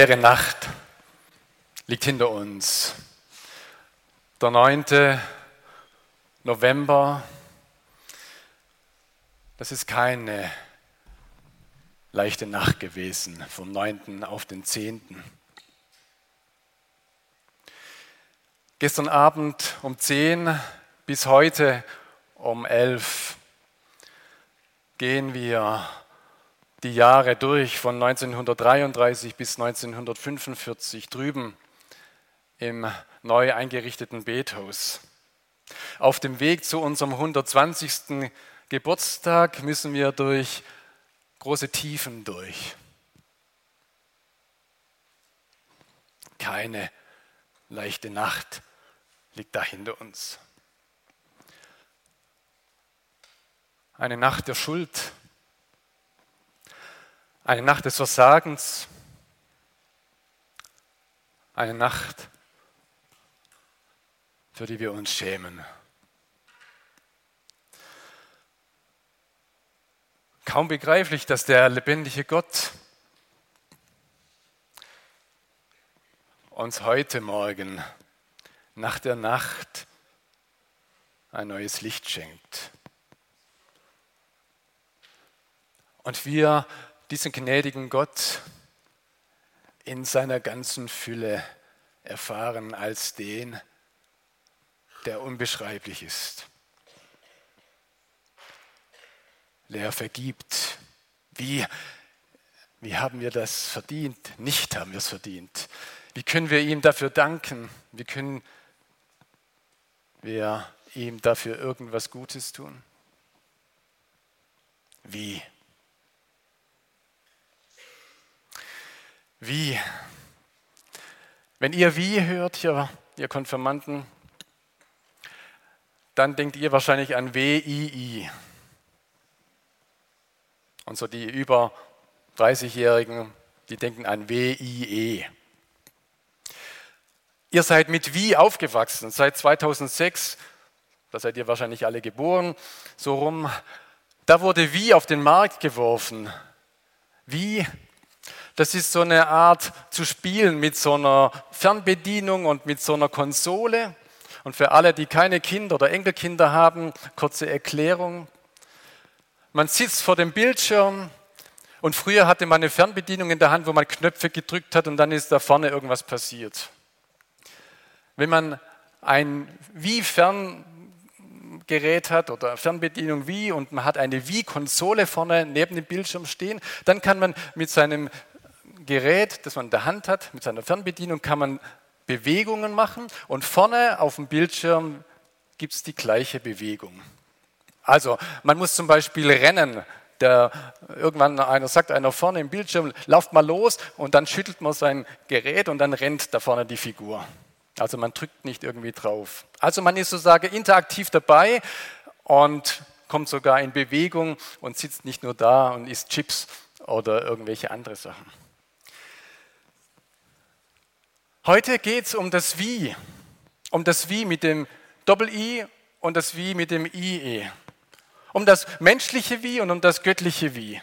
Schwere Nacht liegt hinter uns. Der 9. November, das ist keine leichte Nacht gewesen, vom 9. auf den 10. Gestern Abend um 10 bis heute um 11 gehen wir die Jahre durch von 1933 bis 1945 drüben im neu eingerichteten Bethaus. Auf dem Weg zu unserem 120. Geburtstag müssen wir durch große Tiefen durch. Keine leichte Nacht liegt da hinter uns. Eine Nacht der Schuld, eine Nacht des Versagens, eine Nacht, für die wir uns schämen. Kaum begreiflich, dass der lebendige Gott uns heute Morgen nach der Nacht ein neues Licht schenkt. Und wir diesen gnädigen Gott in seiner ganzen Fülle erfahren als den, der unbeschreiblich ist. Der vergibt. Wie, wie haben wir das verdient? Nicht haben wir es verdient. Wie können wir ihm dafür danken? Wie können wir ihm dafür irgendwas Gutes tun? Wie? Wie? Wenn ihr wie hört, ihr, ihr Konfirmanden, dann denkt ihr wahrscheinlich an W-I-I. Und so die über 30-Jährigen, die denken an W-I-E. Ihr seid mit wie aufgewachsen. Seit 2006, da seid ihr wahrscheinlich alle geboren, so rum. Da wurde wie auf den Markt geworfen. Wie das ist so eine Art zu spielen mit so einer Fernbedienung und mit so einer Konsole. Und für alle, die keine Kinder oder Enkelkinder haben, kurze Erklärung. Man sitzt vor dem Bildschirm und früher hatte man eine Fernbedienung in der Hand, wo man Knöpfe gedrückt hat und dann ist da vorne irgendwas passiert. Wenn man ein Wie-Ferngerät hat oder Fernbedienung wie und man hat eine Wie-Konsole vorne neben dem Bildschirm stehen, dann kann man mit seinem Gerät, das man in der Hand hat, mit seiner Fernbedienung, kann man Bewegungen machen und vorne auf dem Bildschirm gibt es die gleiche Bewegung. Also man muss zum Beispiel rennen. Der, irgendwann einer sagt einer vorne im Bildschirm, lauft mal los und dann schüttelt man sein Gerät und dann rennt da vorne die Figur. Also man drückt nicht irgendwie drauf. Also man ist sozusagen interaktiv dabei und kommt sogar in Bewegung und sitzt nicht nur da und isst Chips oder irgendwelche andere Sachen. Heute geht es um das Wie, um das Wie mit dem Doppel-I und das Wie mit dem IE, um das menschliche Wie und um das göttliche Wie.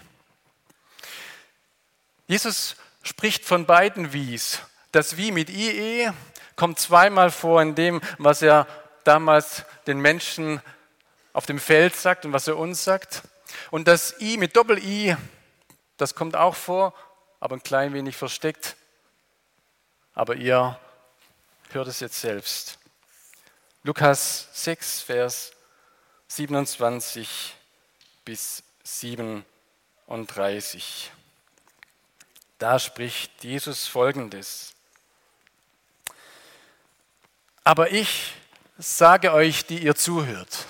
Jesus spricht von beiden Wies. Das Wie mit IE kommt zweimal vor in dem, was er damals den Menschen auf dem Feld sagt und was er uns sagt. Und das I mit Doppel-I, das kommt auch vor, aber ein klein wenig versteckt aber ihr hört es jetzt selbst. Lukas 6, Vers 27 bis 37. Da spricht Jesus Folgendes. Aber ich sage euch, die ihr zuhört,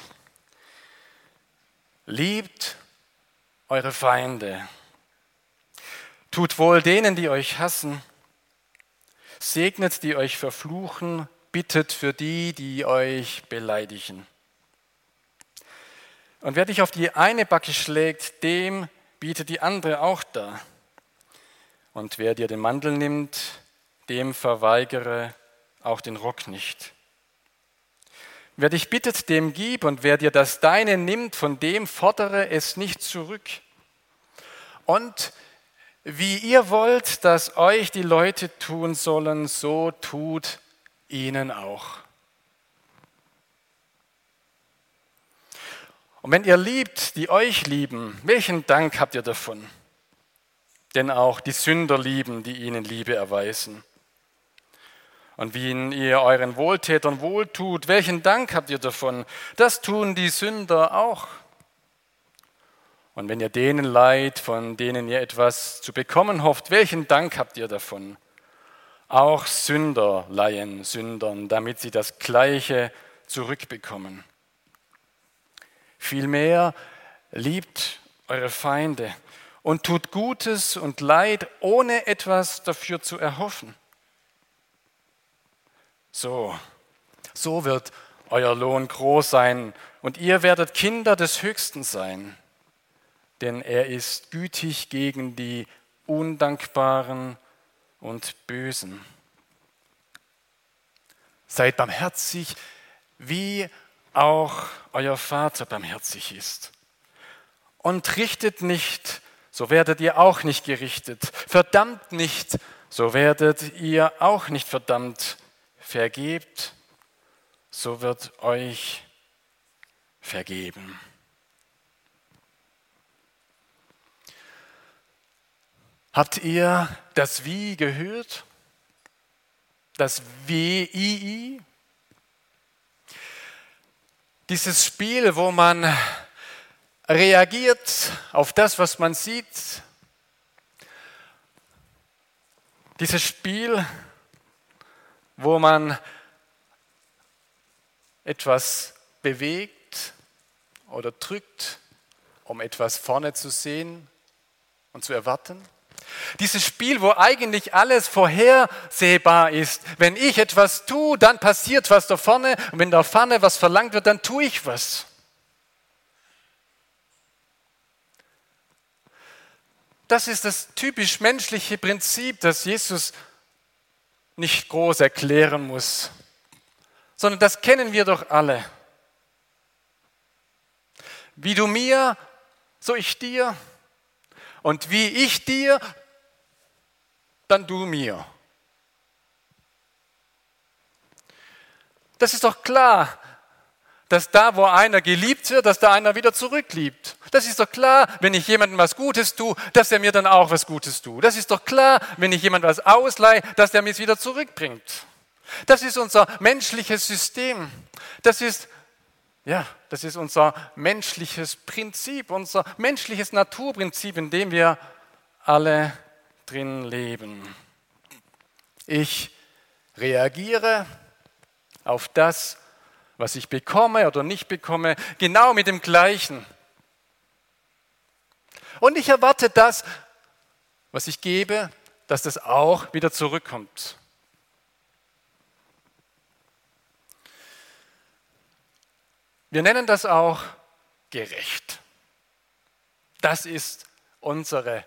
liebt eure Feinde Tut wohl denen, die euch hassen. Segnet, die euch verfluchen. Bittet für die, die euch beleidigen. Und wer dich auf die eine Backe schlägt, dem bietet die andere auch dar. Und wer dir den Mantel nimmt, dem verweigere auch den Rock nicht. Wer dich bittet, dem gib, und wer dir das Deine nimmt, von dem fordere es nicht zurück. Und wie ihr wollt, dass euch die Leute tun sollen, so tut ihnen auch. Und wenn ihr liebt, die euch lieben, welchen Dank habt ihr davon? Denn auch die Sünder lieben, die ihnen Liebe erweisen. Und wie ihr euren Wohltätern wohltut, welchen Dank habt ihr davon? Das tun die Sünder auch. Und wenn ihr denen leid, von denen ihr etwas zu bekommen hofft, welchen Dank habt ihr davon? Auch Sünder leihen Sündern, damit sie das Gleiche zurückbekommen. Vielmehr liebt eure Feinde und tut Gutes und Leid, ohne etwas dafür zu erhoffen. So, so wird euer Lohn groß sein und ihr werdet Kinder des Höchsten sein, denn er ist gütig gegen die Undankbaren und Bösen. Seid barmherzig, wie auch euer Vater barmherzig ist. Und richtet nicht, so werdet ihr auch nicht gerichtet. Verdammt nicht, so werdet ihr auch nicht verdammt. Vergebt, so wird euch vergeben. Habt ihr das Wie gehört? Das Wie? Dieses Spiel, wo man reagiert auf das, was man sieht. Dieses Spiel, wo man etwas bewegt oder drückt, um etwas vorne zu sehen und zu erwarten. Dieses Spiel, wo eigentlich alles vorhersehbar ist. Wenn ich etwas tue, dann passiert was da vorne. Und wenn da vorne was verlangt wird, dann tue ich was. Das ist das typisch menschliche Prinzip, das Jesus nicht groß erklären muss, sondern das kennen wir doch alle. Wie du mir, so ich dir. Und wie ich dir, dann du mir. Das ist doch klar, dass da, wo einer geliebt wird, dass da einer wieder zurückliebt. Das ist doch klar, wenn ich jemandem was Gutes tue, dass er mir dann auch was Gutes tut. Das ist doch klar, wenn ich jemandem was ausleihe, dass er mir es wieder zurückbringt. Das ist unser menschliches System. Das ist, ja, das ist unser menschliches Prinzip, unser menschliches Naturprinzip, in dem wir alle drin leben. Ich reagiere auf das, was ich bekomme oder nicht bekomme, genau mit dem gleichen. Und ich erwarte das, was ich gebe, dass das auch wieder zurückkommt. Wir nennen das auch gerecht. Das ist unsere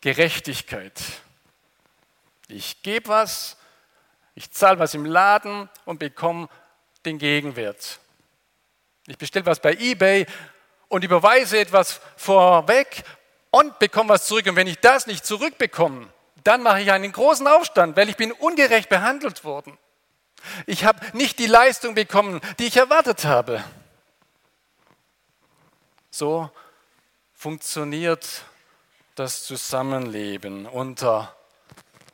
Gerechtigkeit. Ich gebe was, ich zahle was im Laden und bekomme den Gegenwert. Ich bestelle was bei eBay und überweise etwas vorweg und bekomme was zurück. Und wenn ich das nicht zurückbekomme, dann mache ich einen großen Aufstand, weil ich bin ungerecht behandelt worden. Ich habe nicht die Leistung bekommen, die ich erwartet habe. So funktioniert das Zusammenleben unter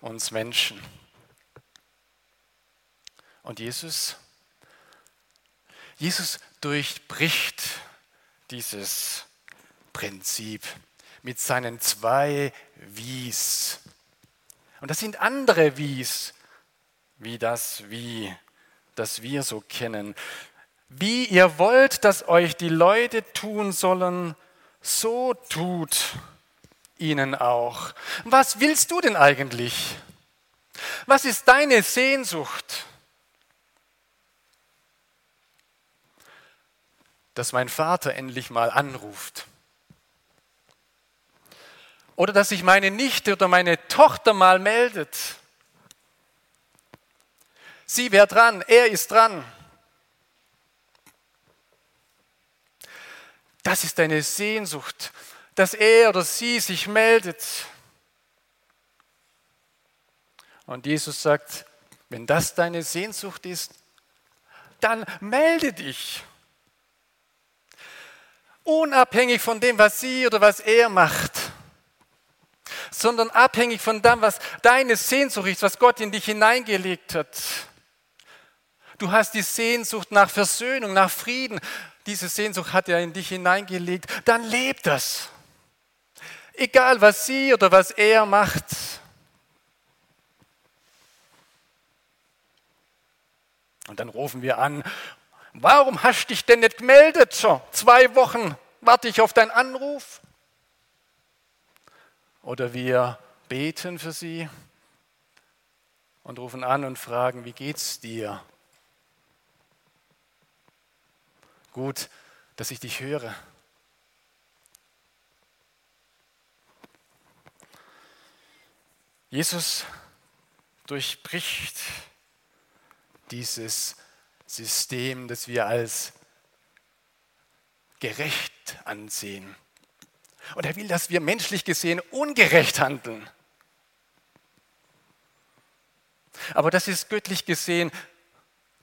uns Menschen. Und Jesus, Jesus durchbricht dieses Prinzip mit seinen zwei Wies. Und das sind andere Wies, wie das Wie, das wir so kennen. Wie ihr wollt, dass euch die Leute tun sollen, so tut ihnen auch. Was willst du denn eigentlich? Was ist deine Sehnsucht? Dass mein Vater endlich mal anruft. Oder dass sich meine Nichte oder meine Tochter mal meldet. Sie wäre dran, er ist dran. Das ist deine Sehnsucht, dass er oder sie sich meldet. Und Jesus sagt, wenn das deine Sehnsucht ist, dann melde dich. Unabhängig von dem, was sie oder was er macht, sondern abhängig von dem, was deine Sehnsucht ist, was Gott in dich hineingelegt hat. Du hast die Sehnsucht nach Versöhnung, nach Frieden. Diese Sehnsucht hat er in dich hineingelegt. Dann lebt das. Egal, was sie oder was er macht. Und dann rufen wir an, warum hast du dich denn nicht gemeldet? Schon zwei Wochen warte ich auf deinen Anruf. Oder wir beten für sie und rufen an und fragen, wie geht's dir? Gut, dass ich dich höre. Jesus durchbricht dieses System, das wir als gerecht ansehen. Und er will, dass wir menschlich gesehen ungerecht handeln. Aber das ist göttlich gesehen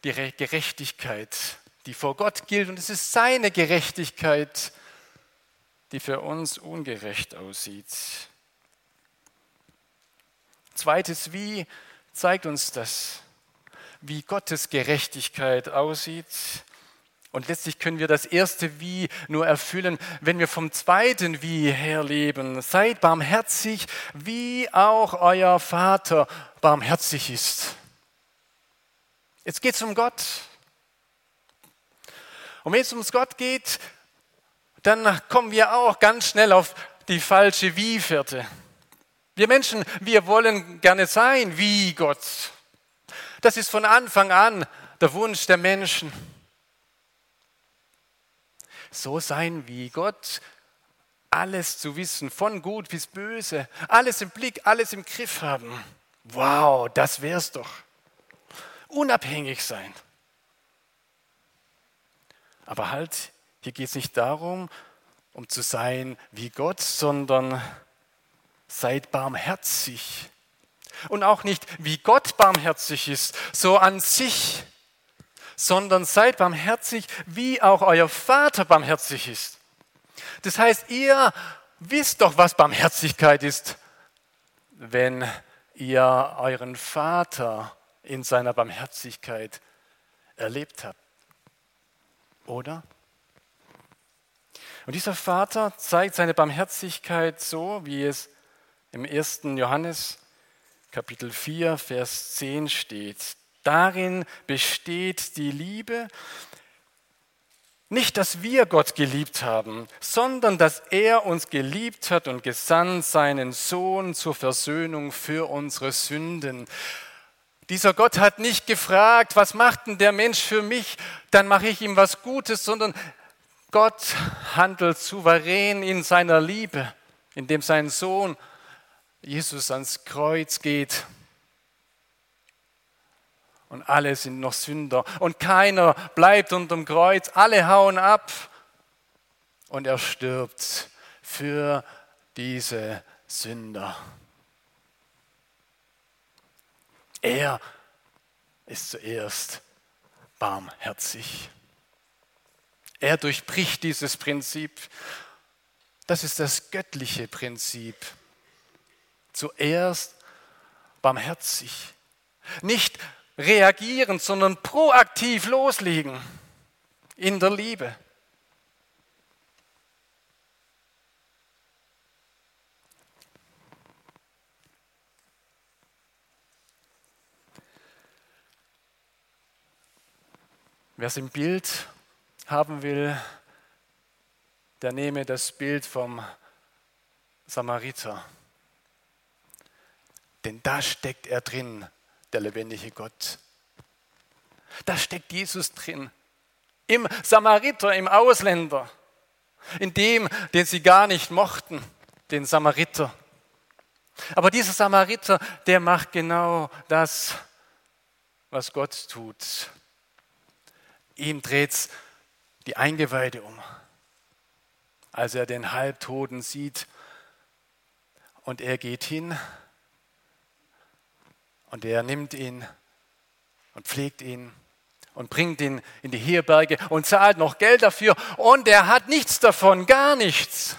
die Gerechtigkeit, die vor Gott gilt. Und es ist seine Gerechtigkeit, die für uns ungerecht aussieht. Zweites Wie zeigt uns das wie Gottes Gerechtigkeit aussieht. Und letztlich können wir das erste Wie nur erfüllen, wenn wir vom zweiten Wie her leben. Seid barmherzig, wie auch euer Vater barmherzig ist. Jetzt geht es um Gott. Und wenn es ums Gott geht, dann kommen wir auch ganz schnell auf die falsche Wie-Fährte. Wir Menschen, wir wollen gerne sein wie Gott. Das ist von Anfang an der Wunsch der Menschen. So sein wie Gott, alles zu wissen, von gut bis böse, alles im Blick, alles im Griff haben. Wow, das wär's doch. Unabhängig sein. Aber halt, hier geht es nicht darum, um zu sein wie Gott, sondern seid barmherzig und auch nicht, wie Gott barmherzig ist, so an sich, sondern seid barmherzig, wie auch euer Vater barmherzig ist. Das heißt, ihr wisst doch, was Barmherzigkeit ist, wenn ihr euren Vater in seiner Barmherzigkeit erlebt habt. Oder? Und dieser Vater zeigt seine Barmherzigkeit so, wie es im 1. Johannes Kapitel 4, Vers 10 steht. Darin besteht die Liebe, nicht, dass wir Gott geliebt haben, sondern dass er uns geliebt hat und gesandt seinen Sohn zur Versöhnung für unsere Sünden. Dieser Gott hat nicht gefragt, was macht denn der Mensch für mich, dann mache ich ihm was Gutes, sondern Gott handelt souverän in seiner Liebe, indem sein Sohn Jesus ans Kreuz geht. Und alle sind noch Sünder. Und keiner bleibt unterm Kreuz, alle hauen ab. Und er stirbt für diese Sünder. Er ist zuerst barmherzig. Er durchbricht dieses Prinzip. Das ist das göttliche Prinzip zuerst barmherzig. Nicht reagieren, sondern proaktiv loslegen in der Liebe. Wer es im Bild haben will, der nehme das Bild vom Samariter. Denn da steckt er drin, der lebendige Gott. Da steckt Jesus drin. Im Samariter, im Ausländer. In dem, den sie gar nicht mochten, den Samariter. Aber dieser Samariter, der macht genau das, was Gott tut. Ihm dreht die Eingeweide um, als er den Halbtoten sieht. Und er geht hin und er nimmt ihn und pflegt ihn und bringt ihn in die Herberge und zahlt noch Geld dafür. Und er hat nichts davon, gar nichts.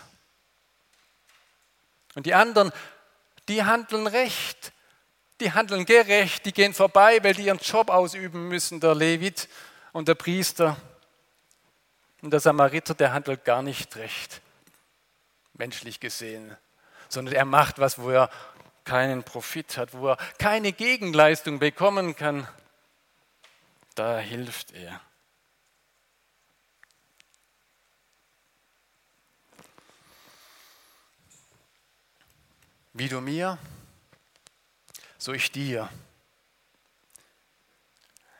Und die anderen, die handeln recht, die handeln gerecht, die gehen vorbei, weil die ihren Job ausüben müssen, der Levit und der Priester. Und der Samariter, der handelt gar nicht recht, menschlich gesehen, sondern er macht was, wo er keinen Profit hat, wo er keine Gegenleistung bekommen kann, da hilft er. Wie du mir, so ich dir.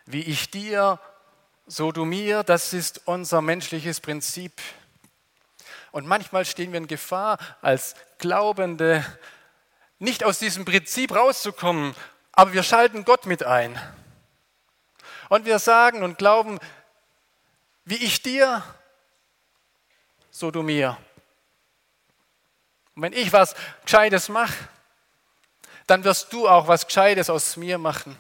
Wie ich dir, so du mir, das ist unser menschliches Prinzip. Und manchmal stehen wir in Gefahr, als Glaubende nicht aus diesem Prinzip rauszukommen, aber wir schalten Gott mit ein. Und wir sagen und glauben, wie ich dir, so du mir. Und wenn ich was Gescheites mache, dann wirst du auch was Gescheites aus mir machen.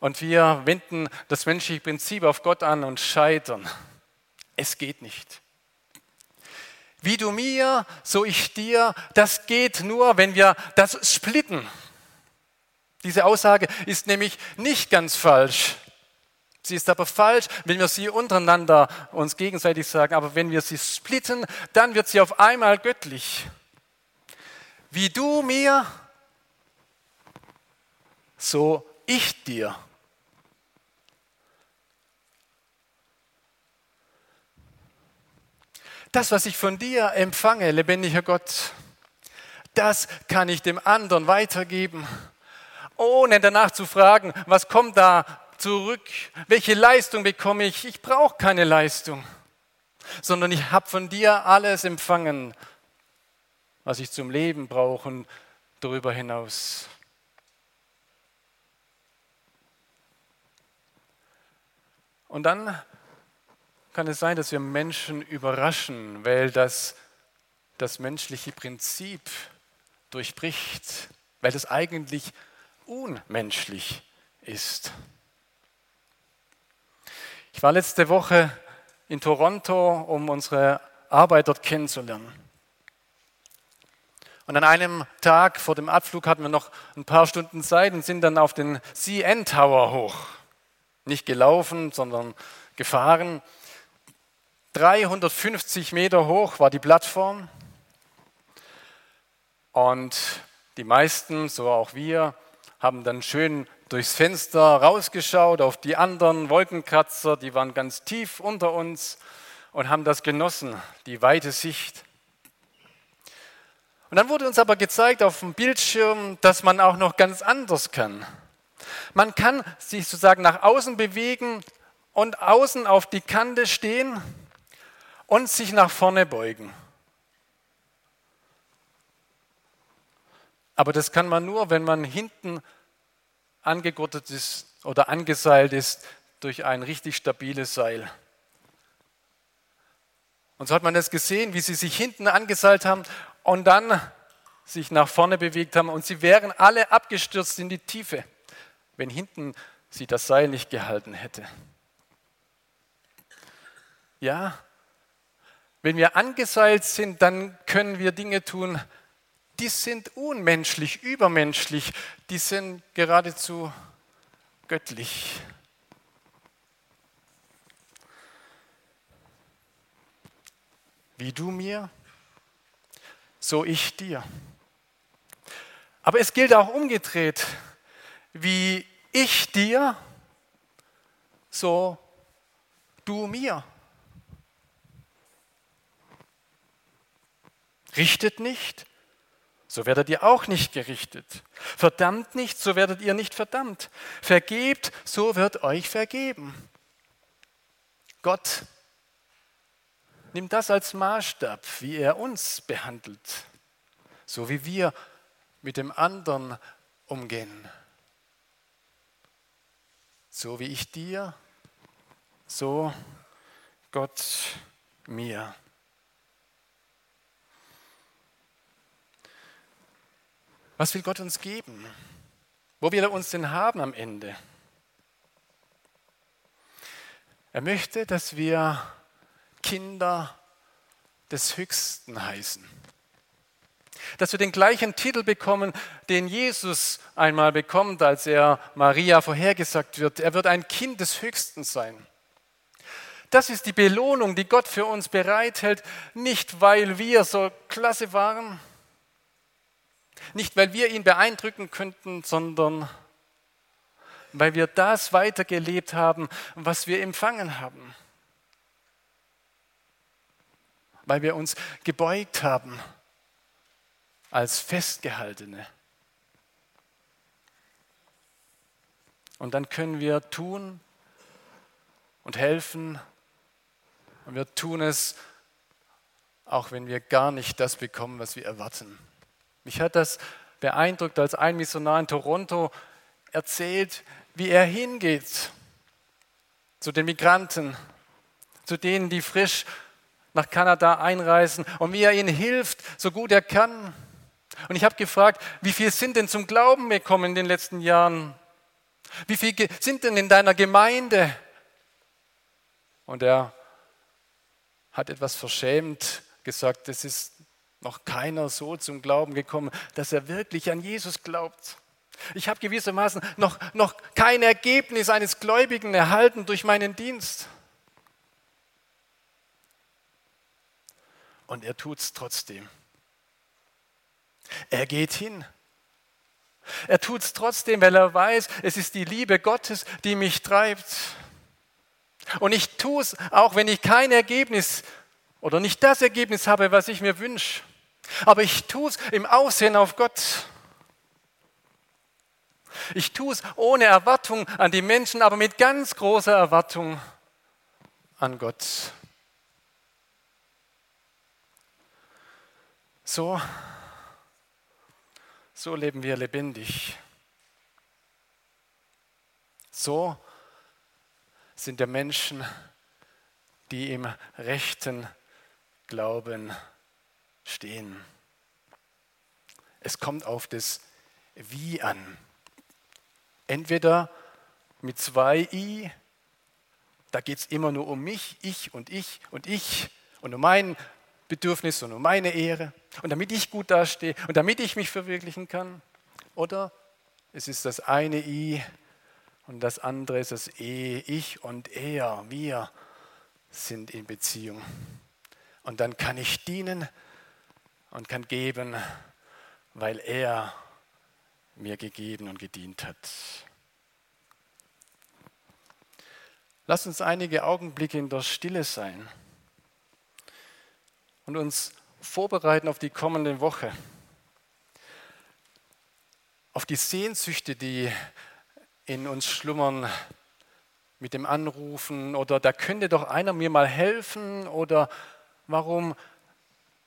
Und wir wenden das menschliche Prinzip auf Gott an und scheitern. Es geht nicht. Wie du mir, so ich dir, das geht nur, wenn wir das splitten. Diese Aussage ist nämlich nicht ganz falsch. Sie ist aber falsch, wenn wir sie untereinander uns gegenseitig sagen. Aber wenn wir sie splitten, dann wird sie auf einmal göttlich. Wie du mir, so ich dir. Das, was ich von dir empfange, lebendiger Gott, das kann ich dem anderen weitergeben, ohne danach zu fragen, was kommt da zurück, welche Leistung bekomme ich. Ich brauche keine Leistung, sondern ich habe von dir alles empfangen, was ich zum Leben brauche und darüber hinaus. Und dann kann es sein, dass wir Menschen überraschen, weil das das menschliche Prinzip durchbricht, weil es eigentlich unmenschlich ist. Ich war letzte Woche in Toronto, um unsere Arbeit dort kennenzulernen. Und an einem Tag vor dem Abflug hatten wir noch ein paar Stunden Zeit und sind dann auf den CN Tower hoch. Nicht gelaufen, sondern gefahren. 350 Meter hoch war die Plattform. Und die meisten, so auch wir, haben dann schön durchs Fenster rausgeschaut auf die anderen Wolkenkratzer, die waren ganz tief unter uns und haben das genossen, die weite Sicht. Und dann wurde uns aber gezeigt auf dem Bildschirm, dass man auch noch ganz anders kann. Man kann sich sozusagen nach außen bewegen und außen auf die Kante stehen und sich nach vorne beugen. Aber das kann man nur, wenn man hinten angegurtet ist oder angeseilt ist durch ein richtig stabiles Seil. Und so hat man das gesehen, wie sie sich hinten angeseilt haben und dann sich nach vorne bewegt haben und sie wären alle abgestürzt in die Tiefe, wenn hinten sie das Seil nicht gehalten hätte. Ja, wenn wir angeseilt sind, dann können wir Dinge tun, die sind unmenschlich, übermenschlich, die sind geradezu göttlich. Wie du mir, so ich dir. Aber es gilt auch umgedreht. Wie ich dir, so du mir. Richtet nicht, so werdet ihr auch nicht gerichtet. Verdammt nicht, so werdet ihr nicht verdammt. Vergebt, so wird euch vergeben. Gott nimmt das als Maßstab, wie er uns behandelt, so wie wir mit dem anderen umgehen. So wie ich dir, so Gott mir. Was will Gott uns geben? Wo will er uns denn haben am Ende? Er möchte, dass wir Kinder des Höchsten heißen. Dass wir den gleichen Titel bekommen, den Jesus einmal bekommt, als er Maria vorhergesagt wird. Er wird ein Kind des Höchsten sein. Das ist die Belohnung, die Gott für uns bereithält, nicht weil wir so klasse waren, nicht, weil wir ihn beeindrucken könnten, sondern weil wir das weitergelebt haben, was wir empfangen haben. Weil wir uns gebeugt haben als Festgehaltene. Und dann können wir tun und helfen. Und wir tun es, auch wenn wir gar nicht das bekommen, was wir erwarten. Mich hat das beeindruckt, als ein Missionar in Toronto erzählt, wie er hingeht zu den Migranten, zu denen, die frisch nach Kanada einreisen und wie er ihnen hilft, so gut er kann. Und ich habe gefragt, wie viele sind denn zum Glauben gekommen in den letzten Jahren? Wie viele sind denn in deiner Gemeinde? Und er hat etwas verschämt gesagt, das ist noch keiner so zum Glauben gekommen, dass er wirklich an Jesus glaubt. Ich habe gewissermaßen noch, noch kein Ergebnis eines Gläubigen erhalten durch meinen Dienst. Und er tut es trotzdem. Er geht hin. Er tut es trotzdem, weil er weiß, es ist die Liebe Gottes, die mich treibt. Und ich tue es, auch wenn ich kein Ergebnis oder nicht das Ergebnis habe, was ich mir wünsche. Aber ich tue es im Aussehen auf Gott. Ich tue es ohne Erwartung an die Menschen, aber mit ganz großer Erwartung an Gott. So, so leben wir lebendig. So sind der Menschen, die im rechten Glauben stehen. Es kommt auf das Wie an. Entweder mit zwei I, da geht es immer nur um mich, ich und ich und ich und um mein Bedürfnis und um meine Ehre und damit ich gut dastehe und damit ich mich verwirklichen kann. Oder es ist das eine I und das andere ist das E, ich und er, wir sind in Beziehung. Und dann kann ich dienen und kann geben, weil er mir gegeben und gedient hat. Lass uns einige Augenblicke in der Stille sein und uns vorbereiten auf die kommende Woche, auf die Sehnsüchte, die in uns schlummern mit dem Anrufen oder da könnte doch einer mir mal helfen oder warum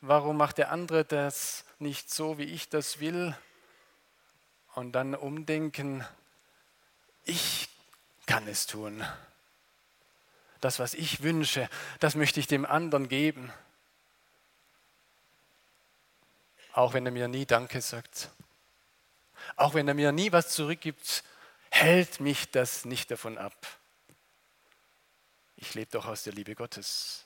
warum macht der andere das nicht so, wie ich das will? Und dann umdenken, ich kann es tun. Das, was ich wünsche, das möchte ich dem anderen geben. Auch wenn er mir nie Danke sagt. Auch wenn er mir nie was zurückgibt, hält mich das nicht davon ab. Ich lebe doch aus der Liebe Gottes.